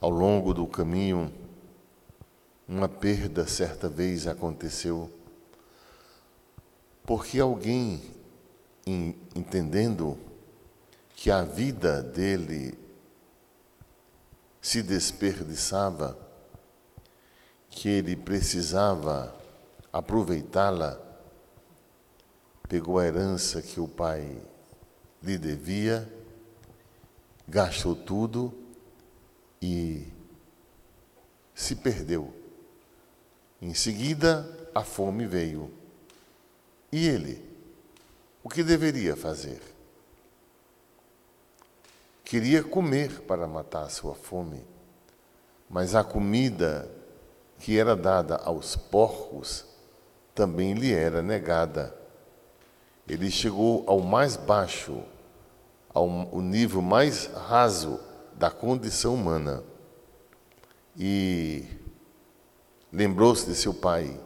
ao longo do caminho, uma perda certa vez aconteceu, porque alguém, entendendo que a vida dele se desperdiçava, que ele precisava aproveitá-la, pegou a herança que o pai lhe devia, gastou tudo e se perdeu. Em seguida, a fome veio. E ele? O que deveria fazer? Queria comer para matar sua fome, mas a comida que era dada aos porcos também lhe era negada. Ele chegou ao mais baixo, ao nível mais raso da condição humana e lembrou-se de seu pai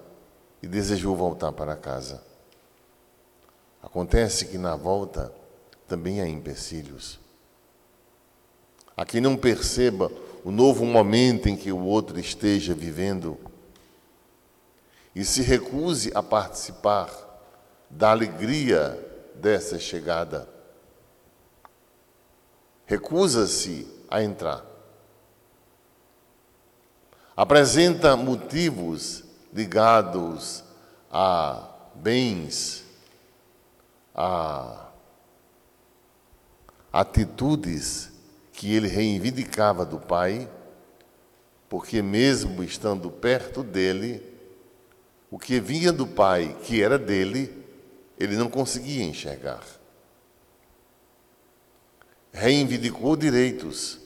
e desejou voltar para casa. Acontece que na volta também há empecilhos. A quem não perceba o novo momento em que o outro esteja vivendo e se recuse a participar da alegria dessa chegada. Recusa-se a entrar. Apresenta motivos ligados a bens, a atitudes que ele reivindicava do Pai, porque, mesmo estando perto dele, o que vinha do Pai, que era dele, ele não conseguia enxergar. Reivindicou direitos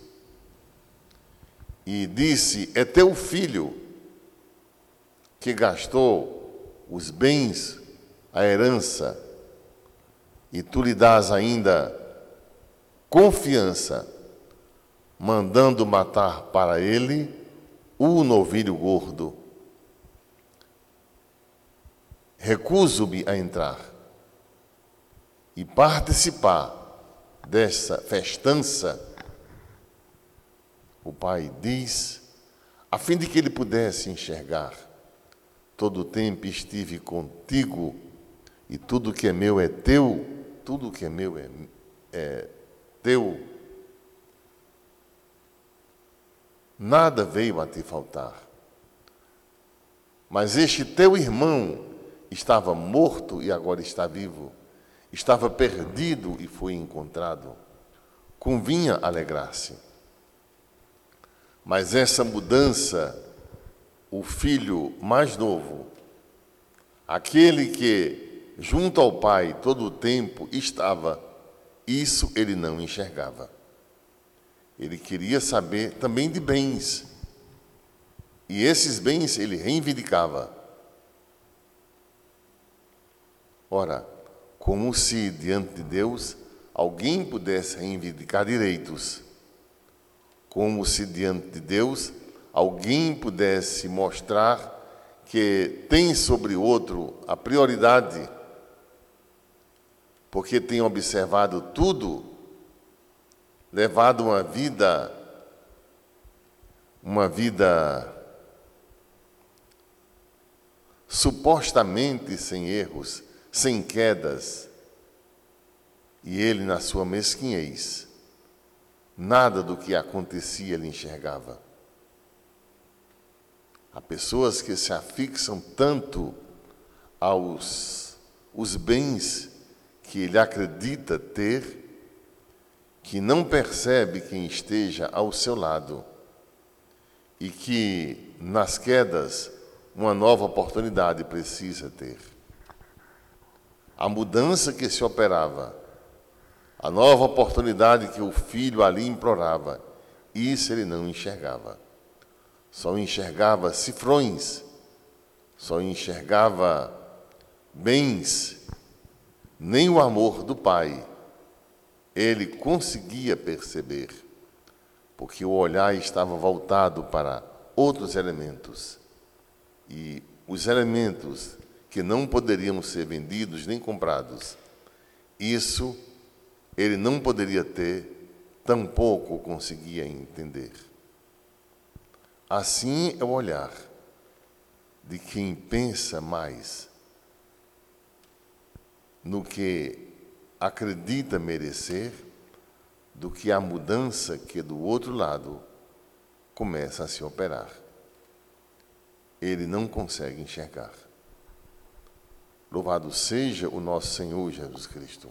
e disse: É teu filho que gastou os bens, a herança, e tu lhe dás ainda confiança, mandando matar para ele o novilho gordo. Recuso-me a entrar e participar dessa festança o pai diz, a fim de que ele pudesse enxergar. Todo o tempo estive contigo, e tudo que é meu é teu, tudo que é meu é, é teu. Nada veio a te faltar. Mas este teu irmão estava morto e agora está vivo. Estava perdido e foi encontrado. Convinha alegrar-se. Mas essa mudança, o filho mais novo, aquele que junto ao pai todo o tempo estava, isso ele não enxergava. Ele queria saber também de bens. E esses bens ele reivindicava. Ora, como se diante de Deus alguém pudesse reivindicar direitos como se diante de Deus alguém pudesse mostrar que tem sobre outro a prioridade, porque tem observado tudo, levado uma vida, uma vida supostamente sem erros, sem quedas, e ele, na sua mesquinhez, Nada do que acontecia ele enxergava. Há pessoas que se afixam tanto aos os bens que ele acredita ter, que não percebe quem esteja ao seu lado e que nas quedas uma nova oportunidade precisa ter. A mudança que se operava a nova oportunidade que o filho ali implorava, isso ele não enxergava. Só enxergava cifrões, só enxergava bens, nem o amor do pai ele conseguia perceber, porque o olhar estava voltado para outros elementos. E os elementos que não poderiam ser vendidos nem comprados, isso ele não poderia ter, tampouco conseguia entender. Assim é o olhar de quem pensa mais no que acredita merecer do que a mudança que do outro lado começa a se operar. Ele não consegue enxergar. Louvado seja o nosso Senhor Jesus Cristo.